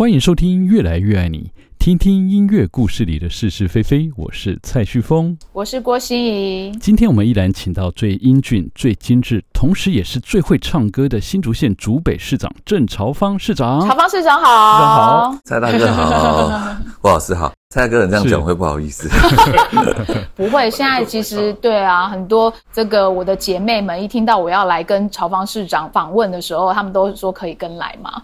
欢迎收听《越来越爱你》，听听音乐故事里的是是非非。我是蔡旭峰，我是郭心怡。今天我们依然请到最英俊、最精致，同时也是最会唱歌的新竹县竹北市长郑朝芳市长。朝芳市长好，市长好，蔡大哥好，郭老师好。蔡哥，你这样讲会不好意思？不会，现在其实对啊，很多这个我的姐妹们一听到我要来跟朝方市长访问的时候，他们都说可以跟来嘛。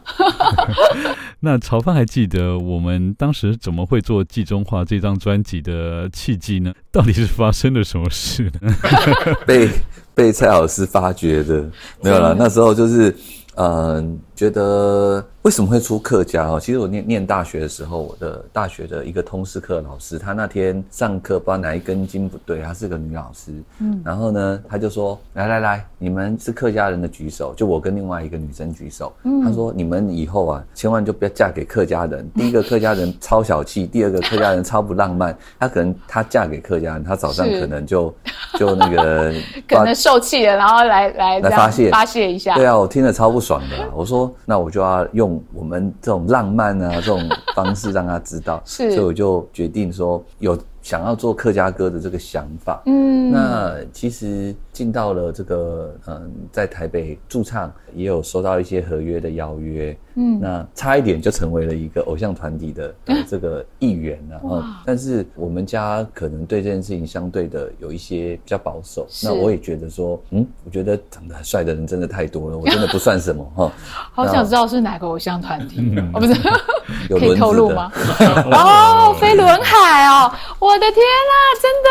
那朝方还记得我们当时怎么会做《季中花》这张专辑的契机呢？到底是发生了什么事呢？被被蔡老师发掘的，没有啦，那时候就是嗯、呃，觉得。为什么会出客家哦？其实我念念大学的时候，我的大学的一个通识课老师，他那天上课不知道哪一根筋不对，她是个女老师。嗯，然后呢，他就说：“来来来，你们是客家人的举手。”就我跟另外一个女生举手。嗯，他说：“你们以后啊，千万就不要嫁给客家人。第一个客家人超小气，第二个客家人超不浪漫。他可能他嫁给客家人，他早上可能就就那个 可能受气了，然后来来来发泄发泄一下。对啊，我听了超不爽的。我说：那我就要用。我们这种浪漫啊，这种方式让他知道，是，所以我就决定说有。想要做客家歌的这个想法，嗯，那其实进到了这个，嗯，在台北驻唱，也有收到一些合约的邀约，嗯，那差一点就成为了一个偶像团体的这个一员了，嗯，但是我们家可能对这件事情相对的有一些比较保守，那我也觉得说，嗯，我觉得长得很帅的人真的太多了，我真的不算什么 哈。好想知道是哪个偶像团体，哦，不是，可以透露吗？哦，飞轮海哦，我。的天呐、啊，真的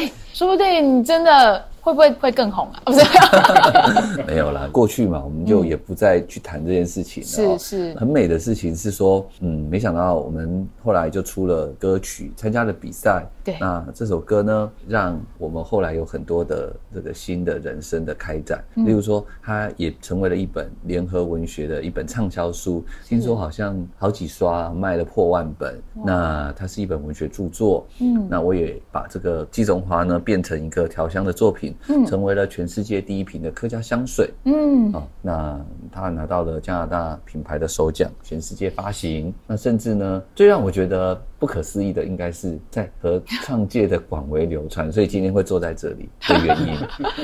耶！哎，说不定你真的。会不会会更红啊？不是，没有啦。过去嘛，我们就也不再去谈这件事情了。是是，很美的事情是说，嗯，没想到我们后来就出了歌曲，参加了比赛。对，那这首歌呢，让我们后来有很多的这个新的人生的开展。例如说，它也成为了一本联合文学的一本畅销书，听说好像好几刷卖了破万本。那它是一本文学著作。嗯，那我也把这个《季中华》呢变成一个调香的作品。嗯，成为了全世界第一瓶的客家香水。嗯，啊，那他拿到了加拿大品牌的首奖，全世界发行。那甚至呢，最让我觉得不可思议的，应该是在合唱界的广为流传。所以今天会坐在这里的原因，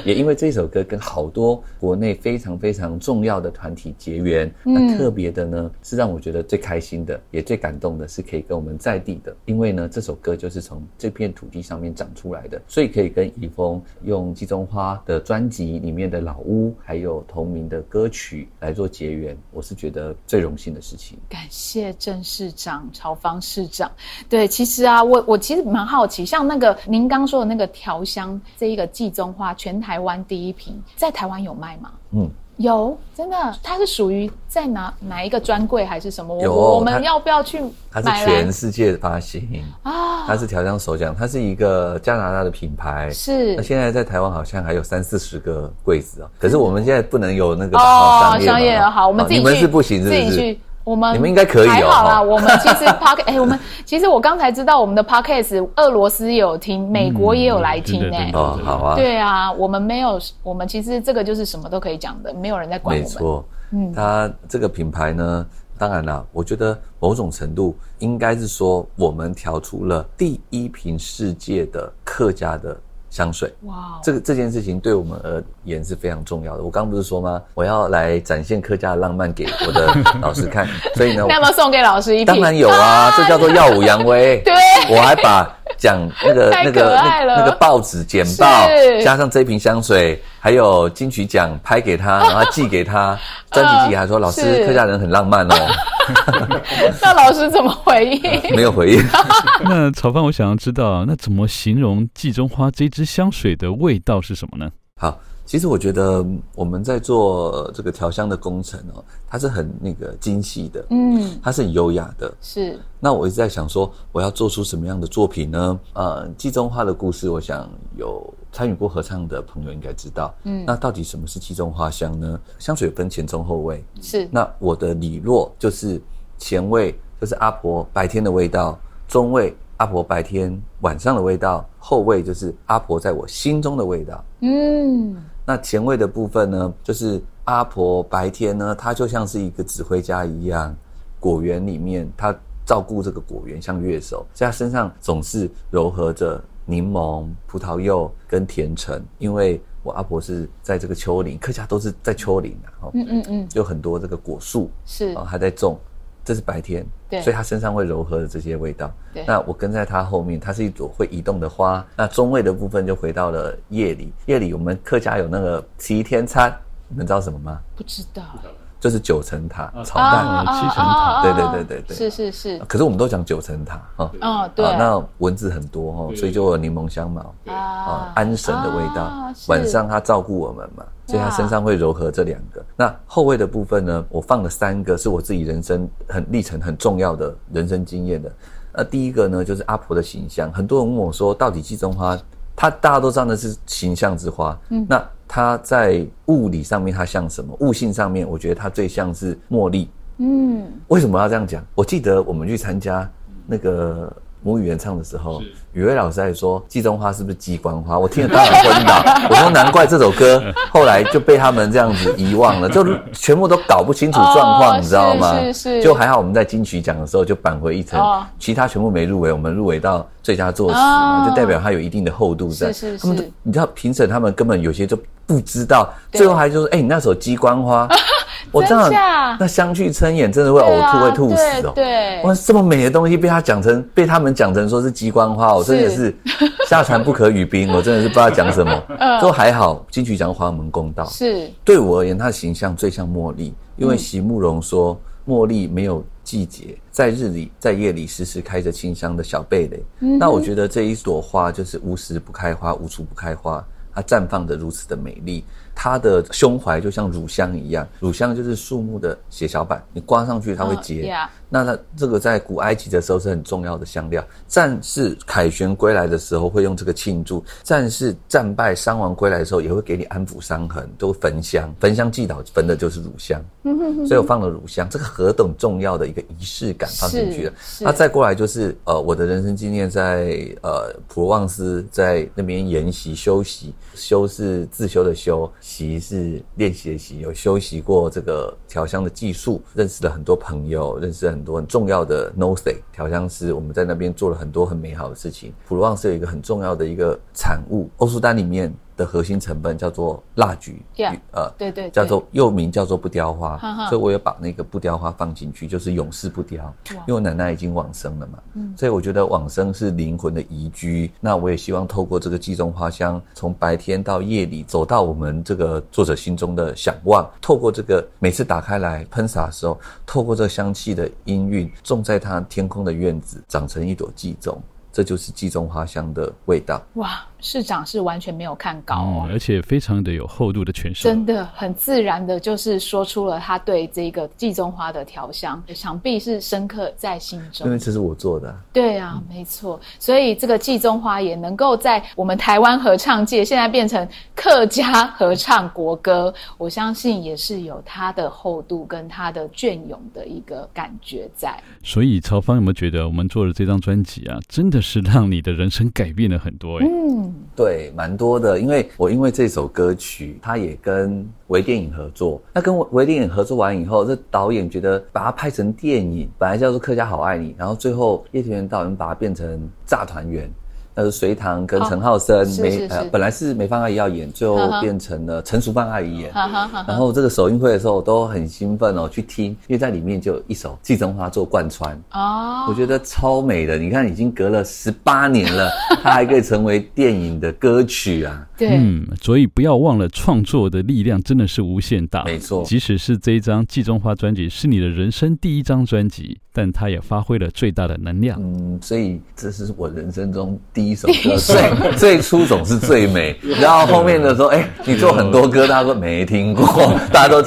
也因为这首歌跟好多国内非常非常重要的团体结缘。那特别的呢，是让我觉得最开心的，也最感动的，是可以跟我们在地的，因为呢，这首歌就是从这片土地上面长出来的，所以可以跟怡丰用。季中花的专辑里面的老屋，还有同名的歌曲来做结缘，我是觉得最荣幸的事情。感谢郑市长、朝方市长。对，其实啊，我我其实蛮好奇，像那个您刚说的那个调香这一个季中花，全台湾第一瓶，在台湾有卖吗？嗯。有，真的，它是属于在哪哪一个专柜还是什么？有，我们要不要去买？它是全世界的发行啊，它是调香首奖，它是一个加拿大的品牌。是，那现在在台湾好像还有三四十个柜子啊，可是我们现在不能有那个哦，商业好，我们自己去，你们是不行，是不是？自己去。我们你们应该可以哦。还好啦，我们其实 Podcast 哎，我们其实我刚才知道我们的 Podcast 俄罗斯也有听，美国也有来听呢。哦，好啊。对啊，我们没有，我们其实这个就是什么都可以讲的，没有人在管我们。没错，嗯，它这个品牌呢，当然啦，我觉得某种程度应该是说，我们调出了第一瓶世界的客家的。香水，哇 Wow，这个这件事情对我们而言是非常重要的。我刚刚不是说吗？我要来展现客家的浪漫给我的 老师看，所以呢，那么送给老师一瓶？当然有啊，这叫做耀武扬威。对，我还把讲那个那个那那个报纸简报加上这瓶香水，还有金曲奖拍给他，然后寄给他，专辑寄给他说，老师客家人很浪漫哦。那老师怎么回应？没有回应。那炒饭，我想要知道，那怎么形容季中花这支香水的味道是什么呢？好，其实我觉得我们在做这个调香的工程哦，它是很那个精细的，嗯，它是很优雅的。是。那我一直在想说，我要做出什么样的作品呢？呃，季中花的故事，我想有参与过合唱的朋友应该知道。嗯。那到底什么是季中花香呢？香水分前中后味。是。那我的理论就是前味就是阿婆白天的味道，中味阿婆白天晚上的味道，后味就是阿婆在我心中的味道。嗯。那前味的部分呢，就是阿婆白天呢，她就像是一个指挥家一样。果园里面，她照顾这个果园像乐手，在她身上总是糅合着柠檬、葡萄柚跟甜橙。因为我阿婆是在这个丘陵，客家都是在丘陵啊，嗯嗯嗯，有很多这个果树是啊，还在种。这是白天，对，所以它身上会柔和的这些味道。对，那我跟在它后面，它是一朵会移动的花。那中位的部分就回到了夜里，夜里我们客家有那个齐天餐，你们知道什么吗？不知道。就是九层塔炒蛋，七层塔，对对对对对，是是是。可是我们都讲九层塔哈，哦对，那蚊子很多哈，所以就有柠檬香茅啊，安神的味道。晚上它照顾我们嘛，所以它身上会柔和这两个。那后味的部分呢，我放了三个，是我自己人生很历程很重要的人生经验的。那第一个呢，就是阿婆的形象，很多人问我说，到底季中花，它大家都知道那是形象之花，嗯，那。它在物理上面，它像什么？物性上面，我觉得它最像是茉莉。嗯，为什么要这样讲？我记得我们去参加那个。母语原唱的时候，雨薇老师还说：“季中花是不是鸡冠花？”我听了当然昏倒。我说：“难怪这首歌后来就被他们这样子遗忘了，就全部都搞不清楚状况，你知道吗？是是。就还好我们在金曲奖的时候就扳回一城，其他全部没入围，我们入围到最佳作词嘛，就代表它有一定的厚度在。是是是。他们你知道评审他们根本有些就不知道，最后还就说：“哎，你那首鸡冠花。”我这样，那相去撑眼，真的会呕吐，会吐死哦。对，哇，这么美的东西被他讲成，被他们讲成说是鸡冠花，我真的是 下船不可语冰，我真的是不知道讲什么。都还好，金曲奖还我们公道。是，对我而言，他的形象最像茉莉，因为席慕蓉说，茉莉没有季节，在日里，在夜里，时时开着清香的小蓓蕾。那我觉得这一朵花就是无时不开花，无处不开花，它绽放的如此的美丽。它的胸怀就像乳香一样，乳香就是树木的血小板，你刮上去它会结。Oh. 那它这个在古埃及的时候是很重要的香料。战士凯旋归来的时候会用这个庆祝，战士战败伤亡归来的时候也会给你安抚伤痕，都焚香，焚香祭祷焚的就是乳香。所以我放了乳香，这个何等重要的一个仪式感放进去了。那再过来就是呃我的人生经验在呃普罗旺斯在那边研习修习，修是自修的修。习是练习的习，有修习过这个调香的技术，认识了很多朋友，认识了很多很重要的 Nosey 调香师。我们在那边做了很多很美好的事情。普罗旺斯有一个很重要的一个产物，欧舒丹里面。的核心成分叫做蜡菊，yeah, 呃，对对，叫做又名叫做不雕花，所以我也把那个不雕花放进去，就是永世不雕。因为我奶奶已经往生了嘛，嗯，所以我觉得往生是灵魂的宜居。那我也希望透过这个季中花香，从白天到夜里，走到我们这个作者心中的想望。透过这个每次打开来喷洒的时候，透过这香气的氤氲，种在它天空的院子，长成一朵季中，这就是季中花香的味道。哇！市长是完全没有看高哦，而且非常的有厚度的诠释，真的很自然的，就是说出了他对这个季中花的调香，想必是深刻在心中。因为这是我做的，对啊，没错。所以这个季中花也能够在我们台湾合唱界现在变成客家合唱国歌，我相信也是有它的厚度跟它的隽永的一个感觉在。所以曹芳有没有觉得我们做的这张专辑啊，真的是让你的人生改变了很多？哎，嗯。对，蛮多的，因为我因为这首歌曲，他也跟微电影合作。那跟微电影合作完以后，这导演觉得把它拍成电影，本来叫做《客家好爱你》，然后最后叶田原导演把它变成《炸团圆》。呃，隋棠跟陈浩森梅呃，本来是梅芳阿姨要演，最后变成了陈淑芳阿姨演。然后这个首映会的时候，我都很兴奋哦，去听，因为在里面就有一首《季中花》做贯穿哦，我觉得超美的。你看，已经隔了十八年了，它还可以成为电影的歌曲啊。对，嗯，所以不要忘了，创作的力量真的是无限大。没错，即使是这一张《季中花》专辑是你的人生第一张专辑，但它也发挥了最大的能量。嗯，所以这是我人生中第一首歌，最最初总是最美，然后后面的时候，哎，你做很多歌，大家都没听过，大家都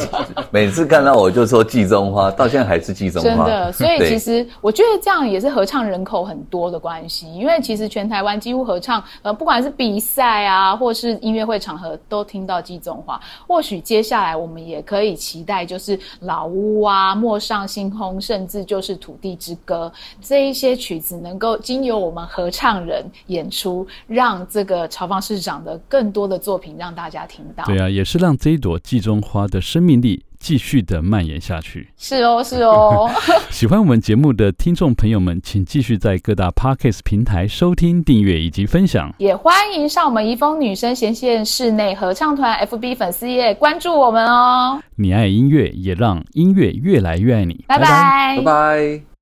每次看到我就说《季中花》，到现在还是《季中花》。真的，所以其实我觉得这样也是合唱人口很多的关系，因为其实全台湾几乎合唱，呃，不管是比赛啊，或是是音乐会场合都听到季中花，或许接下来我们也可以期待，就是老屋啊、陌上星空，甚至就是土地之歌这一些曲子，能够经由我们合唱人演出，让这个朝方市长的更多的作品让大家听到。对啊，也是让这一朵季中花的生命力。继续的蔓延下去。是哦，是哦。喜欢我们节目的听众朋友们，请继续在各大 Podcast 平台收听、订阅以及分享。也欢迎上我们怡丰女生弦线室内合唱团 FB 粉丝页关注我们哦。你爱音乐，也让音乐越来越爱你。拜拜，拜拜。